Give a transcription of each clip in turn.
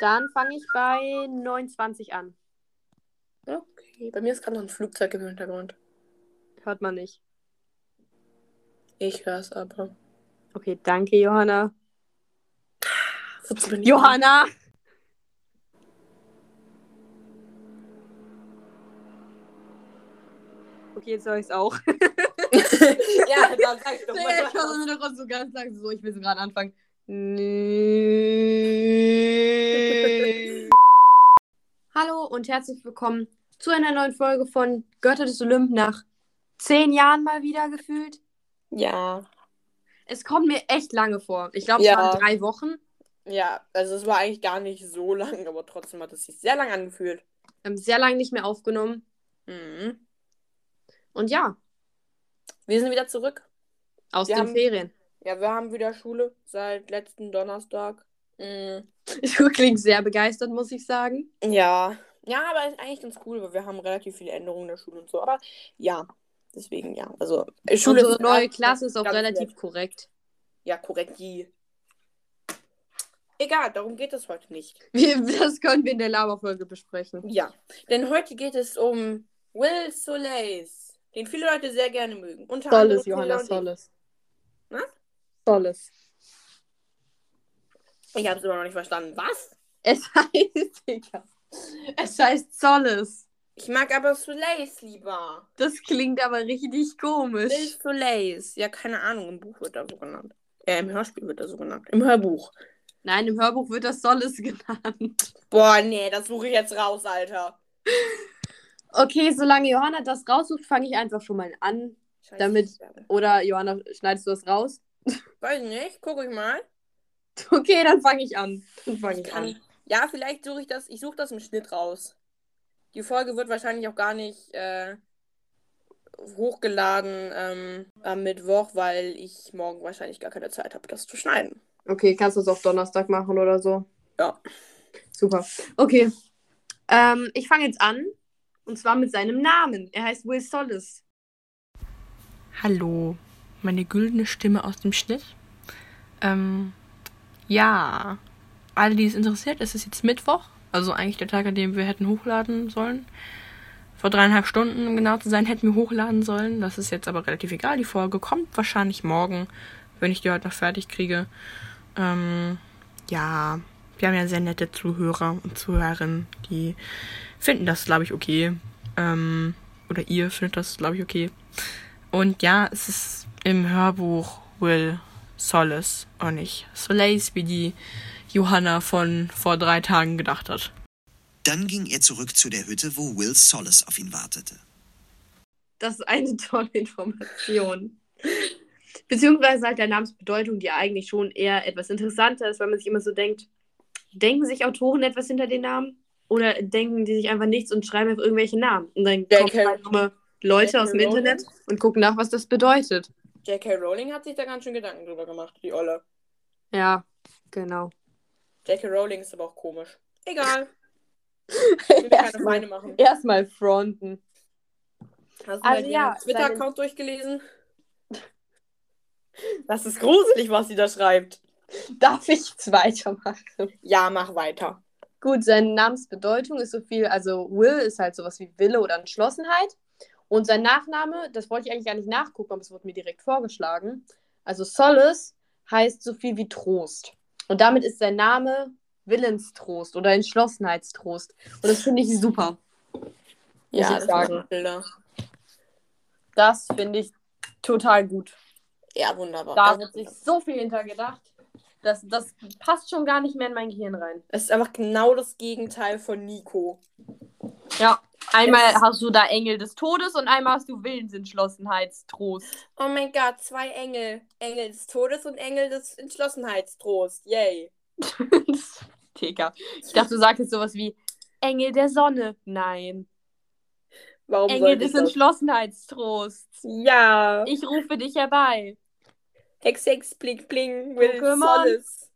Dann fange ich bei 29 an. Okay, bei mir ist gerade noch ein Flugzeug im Hintergrund. Hört man nicht. Ich höre es aber. Okay, danke, Johanna. Ich Johanna! Okay, jetzt höre ich es auch. ja, dann sag ich doch Ich mal. höre im Hintergrund so ganz langsam so, ich will so gerade anfangen. Hallo und herzlich willkommen zu einer neuen Folge von Götter des Olymp nach zehn Jahren mal wieder gefühlt. Ja, Es kommt mir echt lange vor. Ich glaube, Ja. es waren drei Wochen. ja, also es war eigentlich gar nicht so lang, aber trotzdem hat es sich sehr lang angefühlt. Wir haben sehr lange nicht mehr aufgenommen. Mhm. Und ja, Wir sind wieder zurück. aus Wir den haben- Ferien. Ja, wir haben wieder Schule seit letzten Donnerstag. Mhm. Du klingst sehr begeistert, muss ich sagen. Ja. Ja, aber ist eigentlich ganz cool, weil wir haben relativ viele Änderungen in der Schule und so. Aber ja, deswegen ja. Also äh, Schule Unsere neue Klasse ist auch relativ korrekt. Ja, korrekt. Die. Egal, darum geht es heute nicht. Wir, das können wir in der Laberfolge besprechen. Ja, denn heute geht es um Will Soleils, den viele Leute sehr gerne mögen. Unter und ich. Solles. Was? Solles. Ich habe es immer noch nicht verstanden. Was? Es heißt, Digga. Es heißt Solles. Ich mag aber Soleils lieber. Das klingt aber richtig komisch. Soleils. Ja, keine Ahnung, im Buch wird er so genannt. Äh, im Hörspiel wird er so genannt. Im Hörbuch. Nein, im Hörbuch wird das Solles genannt. Boah, nee, das suche ich jetzt raus, Alter. Okay, solange Johanna das raussucht, fange ich einfach schon mal an. Scheiße. Damit- Oder Johanna, schneidest du das raus? Weiß nicht, guck ich mal. Okay, dann fange ich an. Dann fange Ich ich kann, an. ja, vielleicht suche ich das. Ich suche das im Schnitt raus. Die Folge wird wahrscheinlich auch gar nicht äh, hochgeladen ähm, am Mittwoch, weil ich morgen wahrscheinlich gar keine Zeit habe, das zu schneiden. Okay, kannst du es auf Donnerstag machen oder so? Ja. Super. Okay. Ähm, ich fange jetzt an. Und zwar mit seinem Namen. Er heißt Will Solles. Hallo, meine güldene Stimme aus dem Schnitt. Ähm, ja, alle, die es interessiert, es ist jetzt Mittwoch, also eigentlich der Tag, an dem wir hätten hochladen sollen. Vor dreieinhalb Stunden, um genau zu sein, hätten wir hochladen sollen. Das ist jetzt aber relativ egal. Die Folge kommt wahrscheinlich morgen, wenn ich die heute noch fertig kriege. Ähm, ja, wir haben ja sehr nette Zuhörer und Zuhörerinnen, die finden das, glaube ich, okay. Ähm, oder ihr findet das, glaube ich, okay. Und ja, es ist im Hörbuch Will Solace und nicht Soleils, wie die Johanna von vor drei Tagen gedacht hat. Dann ging er zurück zu der Hütte, wo Will Solace auf ihn wartete. Das ist eine tolle Information. Beziehungsweise halt der Namensbedeutung, die eigentlich schon eher etwas interessanter ist, weil man sich immer so denkt, denken sich Autoren etwas hinter den Namen? Oder denken die sich einfach nichts und schreiben einfach irgendwelche Namen? Und dann J.K. kommen halt immer Leute aus dem? Internet und gucken nach, was das bedeutet. J.K. Rowling hat sich da ganz schön Gedanken drüber gemacht, die Olle. Ja, genau. J.K. Rowling ist aber auch komisch. Egal. Ich will keine Feinde machen. erstmal fronten. Hast du Also ja, den Twitter-Account durchgelesen? Das ist gruselig, was sie da schreibt. Darf ich jetzt weitermachen? Ja, mach weiter. Gut, seine Namensbedeutung ist so viel, also Will ist halt sowas wie Wille oder Entschlossenheit. Und sein Nachname, das wollte ich eigentlich gar nicht nachgucken, aber es wurde mir direkt vorgeschlagen. Also Solace heißt so viel wie Trost. Und damit ist sein Name Willenstrost oder Entschlossenheitstrost. Und das finde ich super. Muss ich das sagen. Bilder. Das finde ich total gut. Ja, wunderbar. Da wird sich so viel hintergedacht. Das, das passt schon gar nicht mehr in mein Gehirn rein. Es ist einfach genau das Gegenteil von Nico. Ja, einmal Es- hast du da Engel des Todes und einmal hast du Willensentschlossenheitstrost. Oh mein Gott, zwei Engel. Engel des Todes und Engel des Entschlossenheitstrost. Yay. Digga. Ich dachte, du sagst jetzt sowas wie Engel der Sonne. Nein. Warum Engel des? Entschlossenheitstrosts. Ja. Ich rufe dich herbei. Hex, Hex, Blink, Bling, Will. Solace.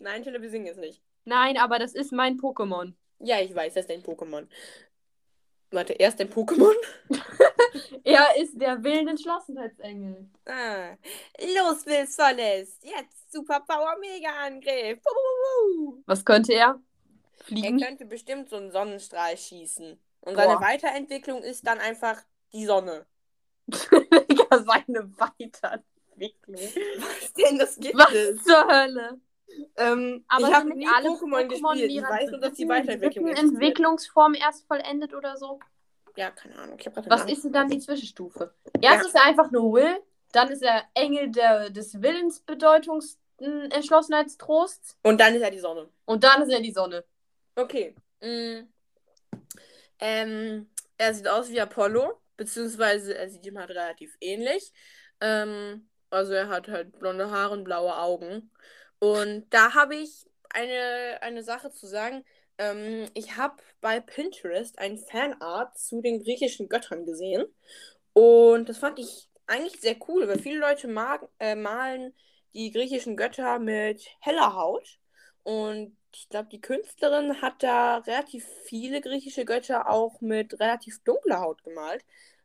Nein, Tille, wir singen jetzt nicht. Nein, aber das ist mein Pokémon. Ja, ich weiß, das ist dein Pokémon. Warte, er ist dein Pokémon? Er ist der Willenentschlossenheitsengel. Ah. Los, Will Solace. Jetzt Superpower Mega Angriff. Puh, puh, puh. Was könnte er? fliegen. könnte bestimmt so einen Sonnenstrahl schießen. Und seine Boah. Weiterentwicklung ist dann einfach die Sonne. Digga, seine Weiterentwicklung. Was denn? Das gibt Was es. zur Hölle? Ähm, Aber ich habe nie nicht alle Pokémon gespielt. Ich weiß nur, dass die Weiterentwicklung existiert. Entwicklungsform erst vollendet oder so? Ja, keine Ahnung. Was Namen ist denn dann die Zwischenstufe? Erst ist er einfach nur Will, dann ist er Engel der, des Willens, Bedeutungs, Und dann ist er die Sonne. und dann ist er die Sonne. Okay. Mm. Ähm, er sieht aus wie Apollo, beziehungsweise er sieht ihm halt relativ ähnlich. Ähm, also er hat halt blonde Haare und blaue Augen. Und da habe ich eine, eine Sache zu sagen. Ähm, ich habe bei Pinterest ein Fanart zu den griechischen Göttern gesehen. Und das fand ich eigentlich sehr cool, weil viele Leute mag, äh, malen die griechischen Götter mit heller Haut. Und ich glaube, die Künstlerin hat da relativ viele griechische Götter auch mit relativ dunkler Haut gemalt.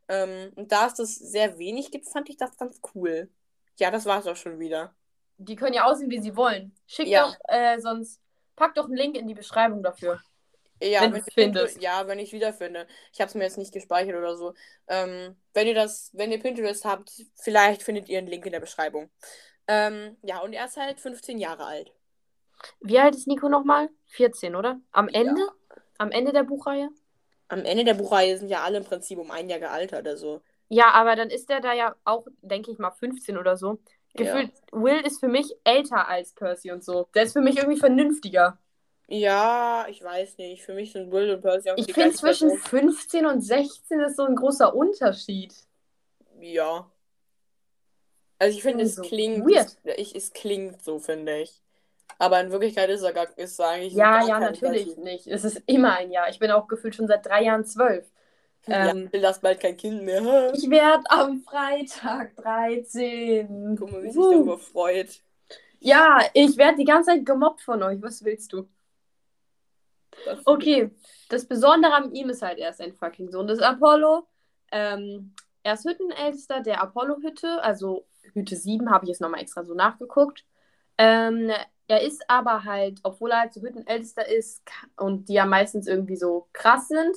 Ähm, und da es das sehr wenig gibt, fand ich das ganz cool. Ja, das war's auch schon wieder. Die können ja aussehen, wie sie wollen. Schick Ja. doch, äh, sonst pack doch einen Link in die Beschreibung dafür. Ja, Wenn wenn, findest. Ja, wenn ich wiederfinde. Ich habe es mir jetzt nicht gespeichert oder so. Ähm, wenn ihr das, wenn ihr Pinterest habt, vielleicht findet ihr einen Link in der Beschreibung. Ähm, ja, und er ist halt 15 Jahre alt. Wie alt ist Nico nochmal? 14, oder? Am Ja. Ende? Am Ende der Buchreihe? Am Ende der Buchreihe sind ja alle im Prinzip um ein Jahr gealtert, also. Ja, aber dann ist der da ja auch, denke ich mal, 15 oder so. Gefühlt, Will ist für mich älter als Percy und so. Der ist für mich irgendwie vernünftiger. Ja, ich weiß nicht. Für mich sind Will und Percy auch Ich finde, zwischen Person. 15 und 16 ist so ein großer Unterschied. Ja. Also ich finde, es So klingt. weird. Es, ich, es klingt so, finde ich. Aber in Wirklichkeit ist er gar, ist er eigentlich Ja, ja, natürlich nicht. Es ist immer ein Jahr. Ich bin auch gefühlt schon seit drei Jahren zwölf. Ja, Ähm, will das bald kein Kind mehr. Ich werde am Freitag 13. Guck mal, wie sich Uh. darüber freut. Ja, ich werde die ganze Zeit gemobbt von euch. Was willst du? Das- Okay, das Besondere an ihm ist halt, er ist ein fucking Sohn des Apollo. Ähm, er ist Hüttenältester der Apollo-Hütte, also Hütte 7 habe ich jetzt nochmal extra so nachgeguckt. Ähm, er ist aber halt, obwohl er halt so Hüttenältester ist und die ja meistens irgendwie so krass sind,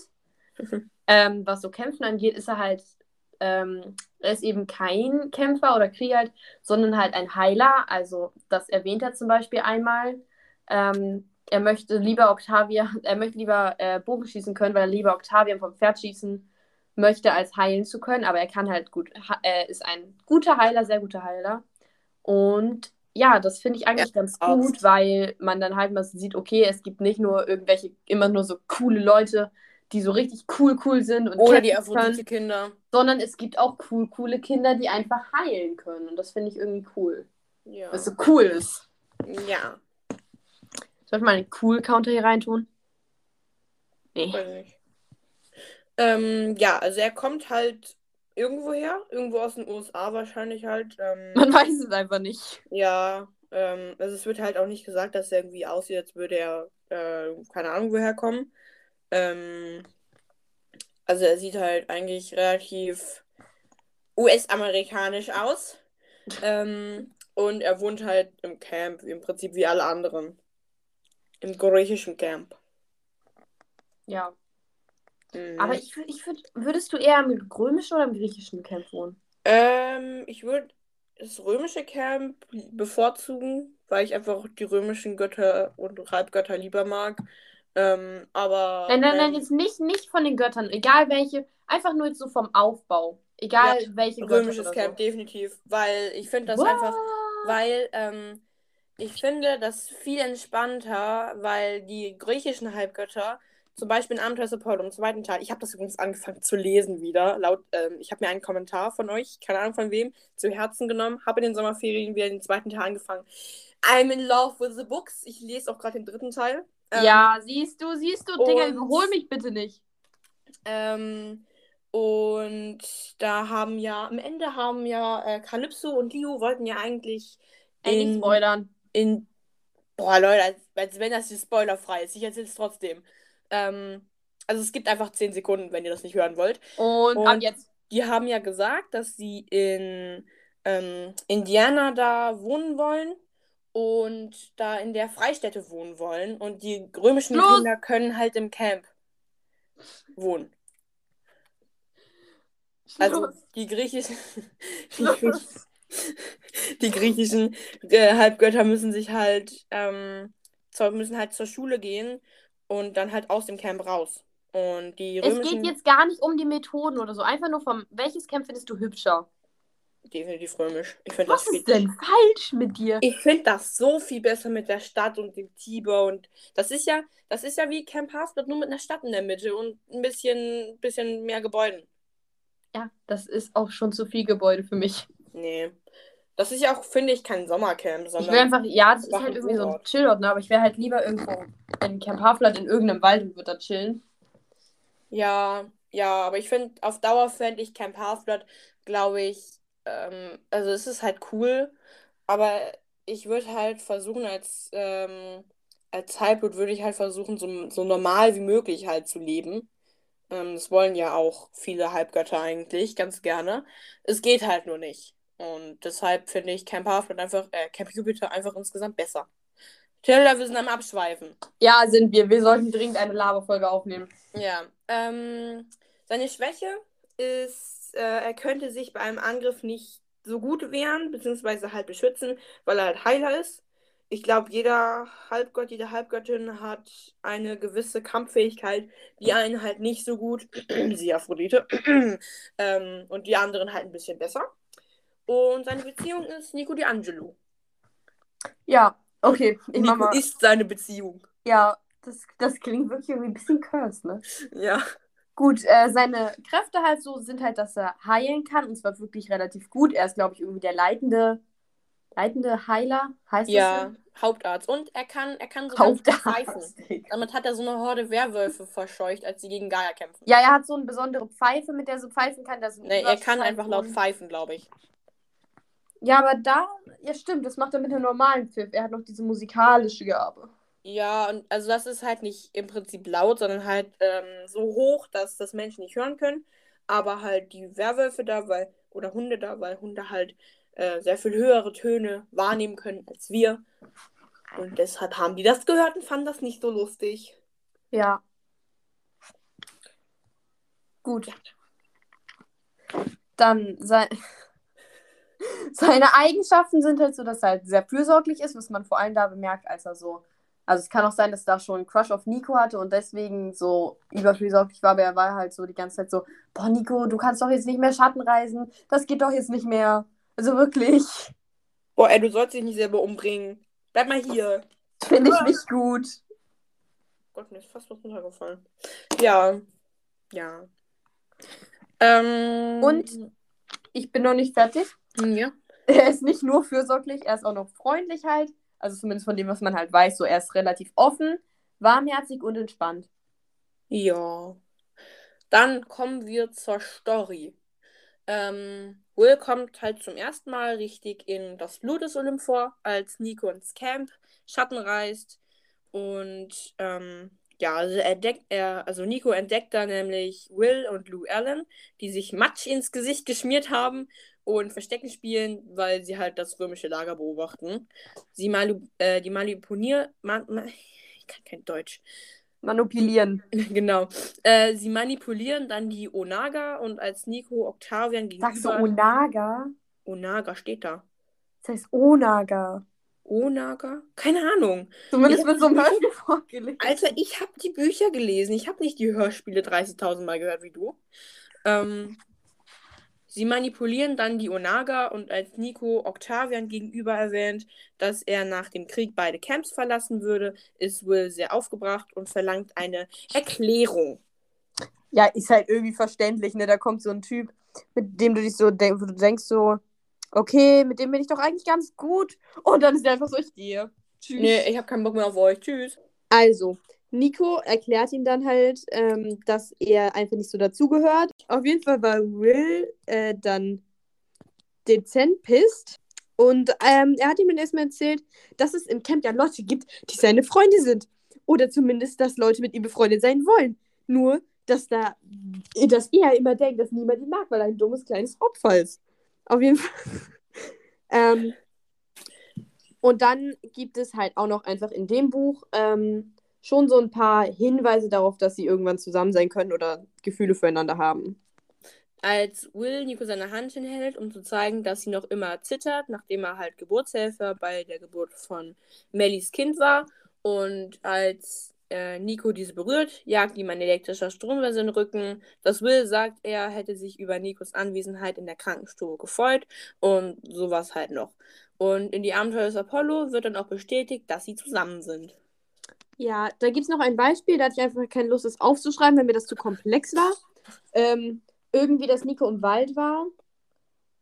ähm, was so Kämpfen angeht, ist er halt, ähm, er ist eben kein Kämpfer oder Krieger, halt, sondern halt ein Heiler. Also das erwähnt er zum Beispiel einmal. Ähm, er möchte lieber Octavia, er möchte lieber äh, Bogen schießen können, weil er lieber Octavian vom Pferd schießen möchte, als heilen zu können. Aber er kann halt gut, er ist ein guter Heiler, sehr guter Heiler. Und ja, das finde ich eigentlich ganz auch. gut, weil man dann halt mal sieht, okay, es gibt nicht nur irgendwelche, immer nur so coole Leute, die so richtig cool, cool sind und Oder die Aphrodite-Kinder. sondern es gibt auch cool, coole Kinder, die einfach heilen können. Und das finde ich irgendwie cool. Ja. Was so cool ist. ja. Soll ich mal einen Cool-Counter hier reintun? Nee. Weiß nicht. Ähm, ja, also er kommt halt irgendwo her, irgendwo aus den USA wahrscheinlich halt. Ähm, Man weiß es einfach nicht. ja, ähm, also es wird halt auch nicht gesagt, dass er irgendwie aussieht, als würde er, äh, keine Ahnung, woher kommen. Ähm, also er sieht halt eigentlich relativ US-amerikanisch aus. Ähm, und er wohnt halt im Camp, im Prinzip wie alle anderen. Im griechischen Camp. Ja. Mhm. Aber ich, ich würd, würdest du eher im römischen oder im griechischen Camp wohnen? Ähm, ich würde das römische Camp bevorzugen, weil ich einfach die römischen Götter und Halbgötter lieber mag. Ähm, aber Nein, nein, nein, jetzt nicht, nicht von den Göttern, egal welche, einfach nur jetzt so vom Aufbau. Egal welche Götter. römisches Camp so. definitiv, weil ich finde das What? einfach, weil ähm, ich finde das viel entspannter, weil die griechischen Halbgötter, zum Beispiel in Abenteuer Apollo im zweiten Teil, ich habe das übrigens angefangen zu lesen wieder, laut, ähm, ich habe mir einen Kommentar von euch, keine Ahnung von wem, zu Herzen genommen, habe in den Sommerferien wieder den zweiten Teil angefangen. I'm in love with the books. Ich lese auch gerade den dritten Teil. Ähm, ja, siehst du, siehst du, Digga, überhol mich bitte nicht. Ähm, und da haben ja, am Ende haben ja äh, Calypso und Leo wollten ja eigentlich Ey, in, spoilern. in. Boah, Leute, als, als wenn das hier spoilerfrei ist. Ich erzähle es trotzdem. Ähm, also es gibt einfach 10 Sekunden, wenn ihr das nicht hören wollt. Und, Und- ab jetzt. Die haben ja gesagt, dass sie in ähm, Indiana da wohnen wollen. Und da in der Freistätte wohnen wollen. Und die römischen Schluss! Kinder können halt im Camp wohnen. Also die griechischen, die, die griechischen äh, Halbgötter müssen sich halt ähm, zur, müssen halt zur Schule gehen und dann halt aus dem Camp raus. Und die es römischen geht jetzt gar nicht um die Methoden oder so. Einfach nur vom, welches Camp findest du hübscher? Definitiv römisch. Ich finde das Was viel ist denn falsch mit dir? Ich finde das so viel besser mit der Stadt und dem Tiber und das ist ja, das ist ja wie Camp Halfblood, nur mit einer Stadt in der Mitte und ein bisschen, bisschen mehr Gebäuden. Ja, das ist auch schon zu viel Gebäude für mich. Nee. Das ist ja auch, finde ich, kein Sommercamp, Ich sondern. will einfach, ja, das ist halt irgendwie so ein. Chillort, ne? Aber ich wäre halt lieber irgendwo in Camp Halfblood in irgendeinem Wald und würde da chillen. Ja, ja, aber ich finde, auf Dauer fände ich Camp Half-Blood, glaube ich, ähm, also es ist halt cool, aber ich würde halt versuchen, als, ähm, als Halbblut würde ich halt versuchen, so, so normal wie möglich halt zu leben. Ähm, das wollen ja auch viele Halbgötter eigentlich, ganz gerne. Es geht halt nur nicht. Und deshalb finde ich Camp Half-Blood einfach, äh, Camp Jupiter einfach insgesamt besser. Taylor, wir sind am Abschweifen. Ja, sind wir. Wir sollten dringend eine Lava-Folge aufnehmen. Ja, ähm, seine Schwäche ist, äh, er könnte sich bei einem Angriff nicht so gut wehren, beziehungsweise halt beschützen, weil er halt Heiler ist. Ich glaube, jeder Halbgott, jede Halbgöttin hat eine gewisse Kampffähigkeit, die einen halt nicht so gut, sie Aphrodite, ähm, und die anderen halt ein bisschen besser. Und seine Beziehung ist Nico D'Angelo. Ja, okay. Ich mach Nico mal. ist seine Beziehung. Ja, das, das klingt wirklich irgendwie ein bisschen cursed, ne? Ja. Gut, äh, seine Kräfte halt so sind halt, dass er heilen kann. Und zwar wirklich relativ gut. Er ist, glaube ich, irgendwie der leitende, leitende Heiler. Heißt Ja, das Hauptarzt. Und er kann, er kann so? sogar pfeifen. Damit hat er so eine Horde Werwölfe verscheucht, als sie gegen Gaia kämpfen. Ja, er hat so eine besondere Pfeife, mit der er so pfeifen kann. Das Nee, er kann einfach laut pfeifen, glaube ich. Ja, aber da, ja stimmt, das macht er mit einem normalen Pfiff. Er hat noch diese musikalische Gabe. Ja, und also das ist halt nicht im Prinzip laut, sondern halt ähm, so hoch, dass das Menschen nicht hören können. Aber halt die Werwölfe da, weil, oder Hunde da, weil Hunde halt äh, sehr viel höhere Töne wahrnehmen können als wir. Und deshalb haben die das gehört und fanden das nicht so lustig. Ja. Gut. Dann sein... seine Eigenschaften sind halt so, dass er halt sehr fürsorglich ist, was man vor allem da bemerkt, als er so. Also es kann auch sein, dass er da schon einen Crush auf Nico hatte und deswegen so überfürsorglich war, aber er war halt so die ganze Zeit so, boah Nico, du kannst doch jetzt nicht mehr Schatten reisen, das geht doch jetzt nicht mehr. Also wirklich, Boah, ey, du sollst dich nicht selber umbringen. Bleib mal hier. finde ich nicht gut. Gott, mir ist fast was runtergefallen. Ja. Ja. Ähm, Und? Ich bin noch nicht fertig. Ja. Er ist nicht nur fürsorglich, er ist auch noch freundlich halt. Also zumindest von dem, was man halt weiß. So, er ist relativ offen, warmherzig und entspannt. Ja. Dann kommen wir zur Story. Ähm, Will kommt halt zum ersten Mal richtig in das Blut des Olymp vor, als Nico ins Camp Schatten reist. Und ähm, ja, also, entdeckt, er, also Nico entdeckt da nämlich Will und Lou Allen, die sich Matsch ins Gesicht geschmiert haben und Verstecken spielen, weil sie halt das römische Lager beobachten. Sie malu äh, die manipulieren. Ma ma ich kann kein Deutsch. Manipulieren. Genau. Äh, sie manipulieren dann die Onaga und als Nico Octavian Sagst du gegenüber. Onaga? Onaga steht da. Das heißt Onaga. Onaga? Keine Ahnung. Zumindest wird so ein Hörspiel vorgelegt. Alter, ich habe die Bücher gelesen. Ich habe nicht die Hörspiele 30.000 Mal gehört wie du. Ähm, sie manipulieren dann die Onaga und als Nico Octavian gegenüber erwähnt, dass er nach dem Krieg beide Camps verlassen würde, ist Will sehr aufgebracht und verlangt eine Erklärung. Ja, ist halt irgendwie verständlich, ne? Da kommt so ein Typ, mit dem du dich so denkst, wo du denkst so, okay, mit dem bin ich doch eigentlich ganz gut. Und dann ist er einfach so, ich gehe. Tschüss. Nee, ich habe keinen Bock mehr auf euch. Tschüss. Also, Nico erklärt ihm dann halt, ähm, dass er einfach nicht so dazugehört. Auf jeden Fall war Will äh, dann dezent pisst. Und ähm, er hat ihm dann erstmal erzählt, dass es im Camp ja Leute gibt, die seine Freunde sind. Oder zumindest, dass Leute mit ihm befreundet sein wollen. Nur, dass da, dass er immer denkt, dass niemand ihn mag, weil er ein dummes kleines Opfer ist. Auf jeden Fall. ähm, Und dann gibt es halt auch noch einfach in dem Buch ähm, schon so ein paar Hinweise darauf, dass sie irgendwann zusammen sein können oder Gefühle füreinander haben. Als Will Nico seine Hand hinhält, um zu zeigen, dass sie noch immer zittert, nachdem er halt Geburtshelfer bei der Geburt von Mellys Kind war. Und als äh, Nico diese berührt, jagt ihm ein elektrischer Strom über seinen Rücken. Das Will sagt, er hätte sich über Nikos Anwesenheit in der Krankenstube gefreut und sowas halt noch. Und in die Abenteuer des Apollo wird dann auch bestätigt, dass sie zusammen sind. Ja, da gibt es noch ein Beispiel, da hatte ich einfach keine Lust, das aufzuschreiben, wenn mir das zu komplex war. Ähm, irgendwie, dass Nico im Wald war.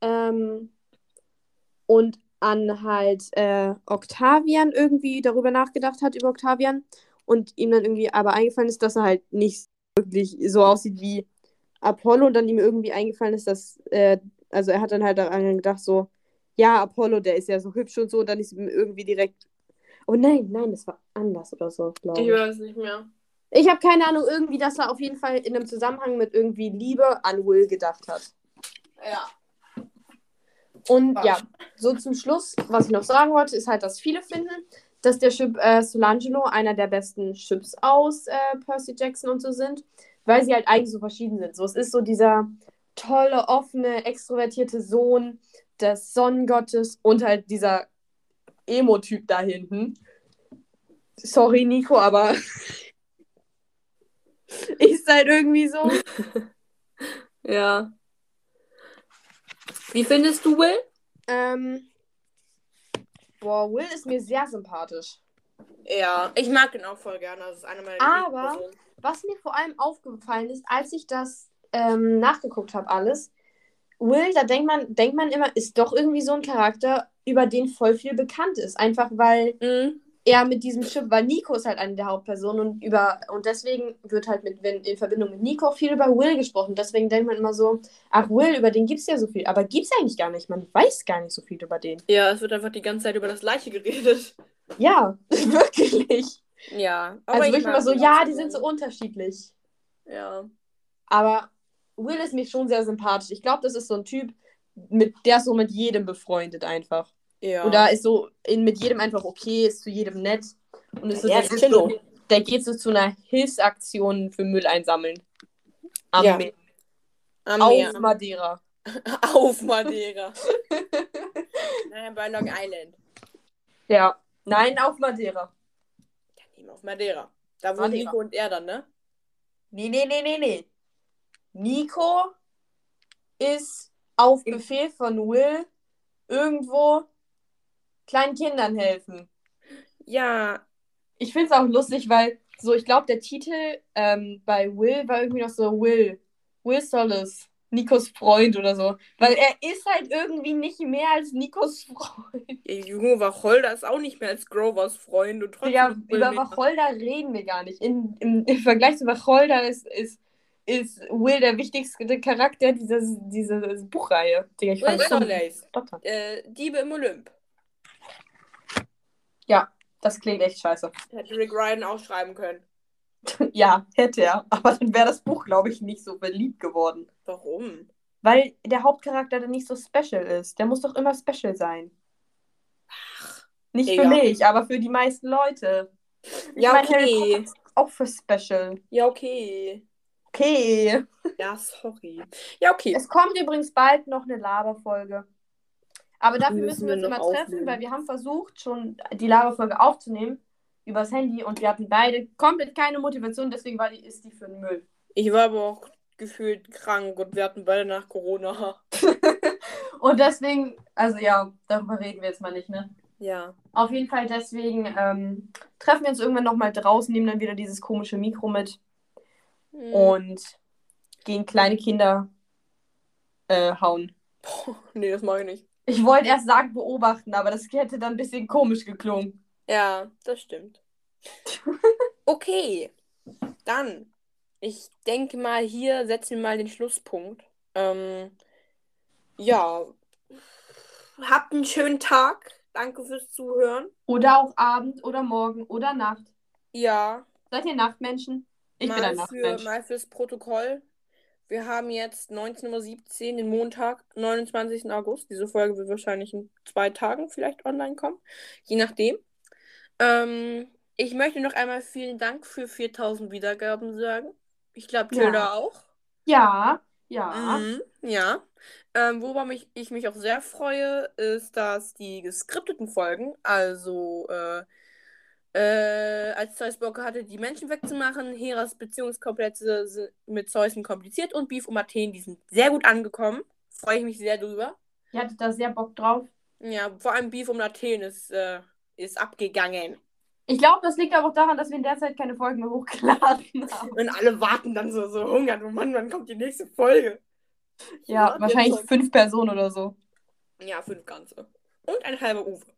Ähm, und an halt äh, Octavian irgendwie darüber nachgedacht hat, über Octavian. Und ihm dann irgendwie aber eingefallen ist, dass er halt nicht wirklich so aussieht wie Apollo. Und dann ihm irgendwie eingefallen ist, dass, äh, also er hat dann halt daran gedacht, so, ja, Apollo, der ist ja so hübsch und so, und dann ist ihm irgendwie direkt, oh nein, nein, das war anders oder so, glaube ich. Ich weiß nicht mehr. Ich habe keine Ahnung, irgendwie, dass er auf jeden Fall in einem Zusammenhang mit irgendwie Liebe an Will gedacht hat. Ja. Und Was? ja, so zum Schluss, was ich noch sagen wollte, ist halt, dass viele finden, dass der Chip äh, Solangelo einer der besten Chips aus äh, Percy Jackson und so sind, weil sie halt eigentlich so verschieden sind. So, es ist so dieser tolle, offene, extrovertierte Sohn des Sonnengottes und halt dieser Emo-Typ da hinten. Sorry, Nico, aber ist halt irgendwie so. Ja. Wie findest du Will? Ähm, boah, Will ist mir sehr sympathisch. Ja, ich mag ihn auch voll gerne. Das ist eine meiner Aber-. Was mir vor allem aufgefallen ist, als ich das ähm, nachgeguckt habe, alles, Will, da denkt man, denkt man immer, ist doch irgendwie so ein Charakter, über den voll viel bekannt ist. Einfach weil Mhm. er mit diesem Chip, weil Nico ist halt eine der Hauptpersonen und über und deswegen wird halt mit, wenn in Verbindung mit Nico viel über Will gesprochen. Deswegen denkt man immer so, ach Will, über den gibt's ja so viel. Aber gibt's eigentlich gar nicht. Man weiß gar nicht so viel über den. Ja, es wird einfach die ganze Zeit über das Gleiche geredet. Ja, wirklich. Ja. Also ich wirklich immer so, ja, die sind so unterschiedlich. Ja. Aber Will ist mir schon sehr sympathisch. Ich glaube, das ist so ein Typ, mit, der ist so mit jedem befreundet einfach. Ja. Oder ist so in, mit jedem einfach okay, ist zu jedem nett. Und ist so, der, ist so, der geht so zu einer Hilfsaktion für Müll einsammeln. Am Ja. Meer. Am Auf Meer. Madeira. Auf Madeira. Nein, bei Long Island. Ja. Nein, auf Madeira. Eben auf Madeira. Da wo Madeira. Nico und er dann, ne? Nee, nee, nee, nee, nee. Nico ist auf Befehl von Will irgendwo kleinen Kindern helfen. Ja. Ich finde es auch lustig, weil so, ich glaube, der Titel ähm, bei Will war irgendwie noch so Will. Will Solace. Nikos Freund oder so. Weil er ist halt irgendwie nicht mehr als Nikos Freund. Ey, Junge, Wacholder ist auch nicht mehr als Grovers Freund und trotzdem. Ja, über Wacholder reden wir gar nicht. In, im, Im Vergleich zu Wacholder ist, ist, ist Will der wichtigste Charakter dieser, dieser Buchreihe. Digga, ich Will fand das so Solace. stottern. Äh, Diebe im Olymp. Ja, das klingt echt scheiße. Hätte Rick Ryan auch schreiben können. Ja, hätte er. Aber dann wäre das Buch, glaube ich, nicht so beliebt geworden. Warum? Weil der Hauptcharakter dann nicht so special ist. Der muss doch immer special sein. Nicht für Digga. mich, aber für die meisten Leute. Ich Ja, meine, okay. Ist auch für special. Ja, okay. Okay. Ja, sorry. Ja, okay. Es kommt übrigens bald noch eine Laberfolge. Aber dafür Müssen müssen wir uns immer noch treffen, aufnehmen. weil wir haben versucht, schon die Laberfolge aufzunehmen übers Handy und wir hatten beide komplett keine Motivation, deswegen war die, ist die für den Müll. Ich war aber auch gefühlt krank und wir hatten beide nach Corona. Und deswegen, also ja, darüber reden wir jetzt mal nicht, ne? Ja. Auf jeden Fall deswegen ähm, treffen wir uns irgendwann nochmal draußen, nehmen dann wieder dieses komische Mikro mit Hm. und gehen kleine Kinder äh, hauen. nee, das mache ich nicht. Ich wollte erst sagen beobachten, aber das hätte dann ein bisschen komisch geklungen. Ja, das stimmt. okay. Dann. Ich denke mal, hier setzen wir mal den Schlusspunkt. Ähm, ja. Habt einen schönen Tag. Danke fürs Zuhören. Oder auch Abend oder Morgen oder Nacht. Ja. Seid ihr Nachtmenschen? Ich bin mal ein für, mal fürs Protokoll. Wir haben jetzt 19.17 Uhr, den Montag, 29. August. Diese Folge wird wahrscheinlich in zwei Tagen vielleicht online kommen. Je nachdem. Ähm, ich möchte noch einmal vielen Dank für 4000 Wiedergaben sagen. Ich glaube, Tilda Ja. auch. Ja, ja. Mhm, ja. Ähm, worüber mich, ich mich auch sehr freue, ist, dass die geskripteten Folgen, also äh, äh, als Zeus Bock hatte, die Menschen wegzumachen, Heras Beziehungskomplexe mit Zeus sind kompliziert und Beef um Athen, die sind sehr gut angekommen. Freue ich mich sehr drüber. Ihr hattet da sehr Bock drauf. Ja, vor allem Beef um Athen ist, äh, ist abgegangen. Ich glaube, das liegt aber auch daran, dass wir in der Zeit keine Folgen mehr hochgeladen haben. Und alle warten dann so, so hungern. Oh Mann, wann kommt die nächste Folge? Ja, wahrscheinlich fünf Personen oder so. Ja, fünf ganze. Und ein halber Uwe.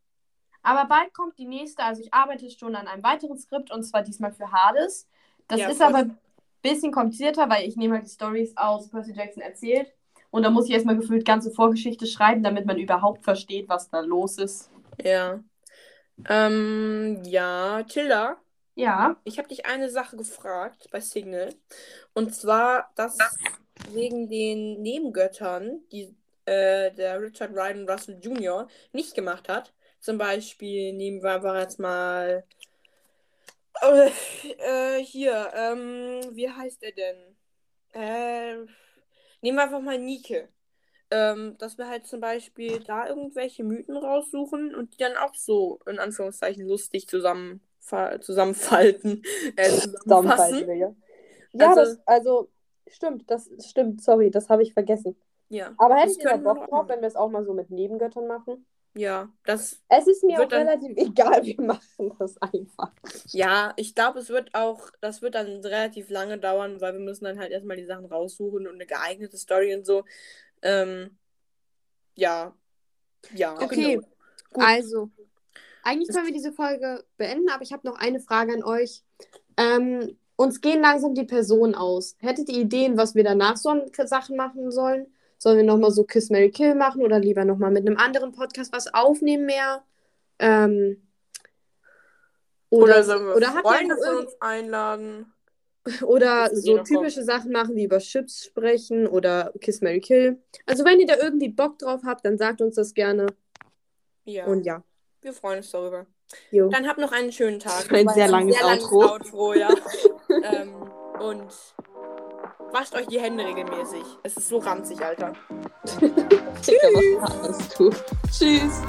Aber bald kommt die nächste. Also ich arbeite schon an einem weiteren Skript und zwar diesmal für Hades. Das Ja, ist voll. aber ein bisschen komplizierter, weil ich nehme halt die Stories aus Percy Jackson erzählt. Und da muss ich erstmal gefühlt ganze Vorgeschichte schreiben, damit man überhaupt versteht, was da los ist. Ja. Ähm, ja, Tilda, Ja. ich habe dich eine Sache gefragt bei Signal. Und zwar, dass wegen den Nebengöttern, die äh, der Richard Ryan Russell Jr. nicht gemacht hat. Zum Beispiel nehmen wir einfach jetzt mal. Äh, äh, hier, ähm, wie heißt er denn? Äh, nehmen wir einfach mal Nike. Ähm, dass wir halt zum Beispiel da irgendwelche Mythen raussuchen und die dann auch so in Anführungszeichen lustig zusammen, zusammenfalten, äh, zusammenfassen. Digga. Ja, Also- das, also, stimmt, das stimmt, sorry, das habe ich vergessen. Ja, Aber da können wir Bock drauf, wenn wir es auch mal so mit Nebengöttern machen? Ja, das Es ist mir auch dann- relativ egal, wir machen das einfach. Ja, ich glaube, es wird auch, das wird dann relativ lange dauern, weil wir müssen dann halt erstmal die Sachen raussuchen und eine geeignete Story und so. Ähm, ja. Ja, Okay. genau. Gut. Also, eigentlich können wir diese Folge beenden, aber ich habe noch eine Frage an euch. Ähm, uns gehen langsam die Personen aus. Hättet ihr Ideen, was wir danach so an Sachen machen sollen? Sollen wir nochmal so Kiss, Mary Kill machen oder lieber nochmal mit einem anderen Podcast was aufnehmen mehr? Ähm, oder, sollen wir oder Freunde von uns einladen? oder so typische Sachen machen, wie über Chips sprechen oder Kiss, Mary Kill. Also wenn ihr da irgendwie Bock drauf habt, dann sagt uns das gerne. Ja, Und ja. wir freuen uns darüber. Jo. Dann habt noch einen schönen Tag. Ein Das war sehr langes Outro. Outro, ja. ähm, und wascht euch die Hände regelmäßig. Es ist so ranzig, Alter. Digga, was hast du? Tschüss.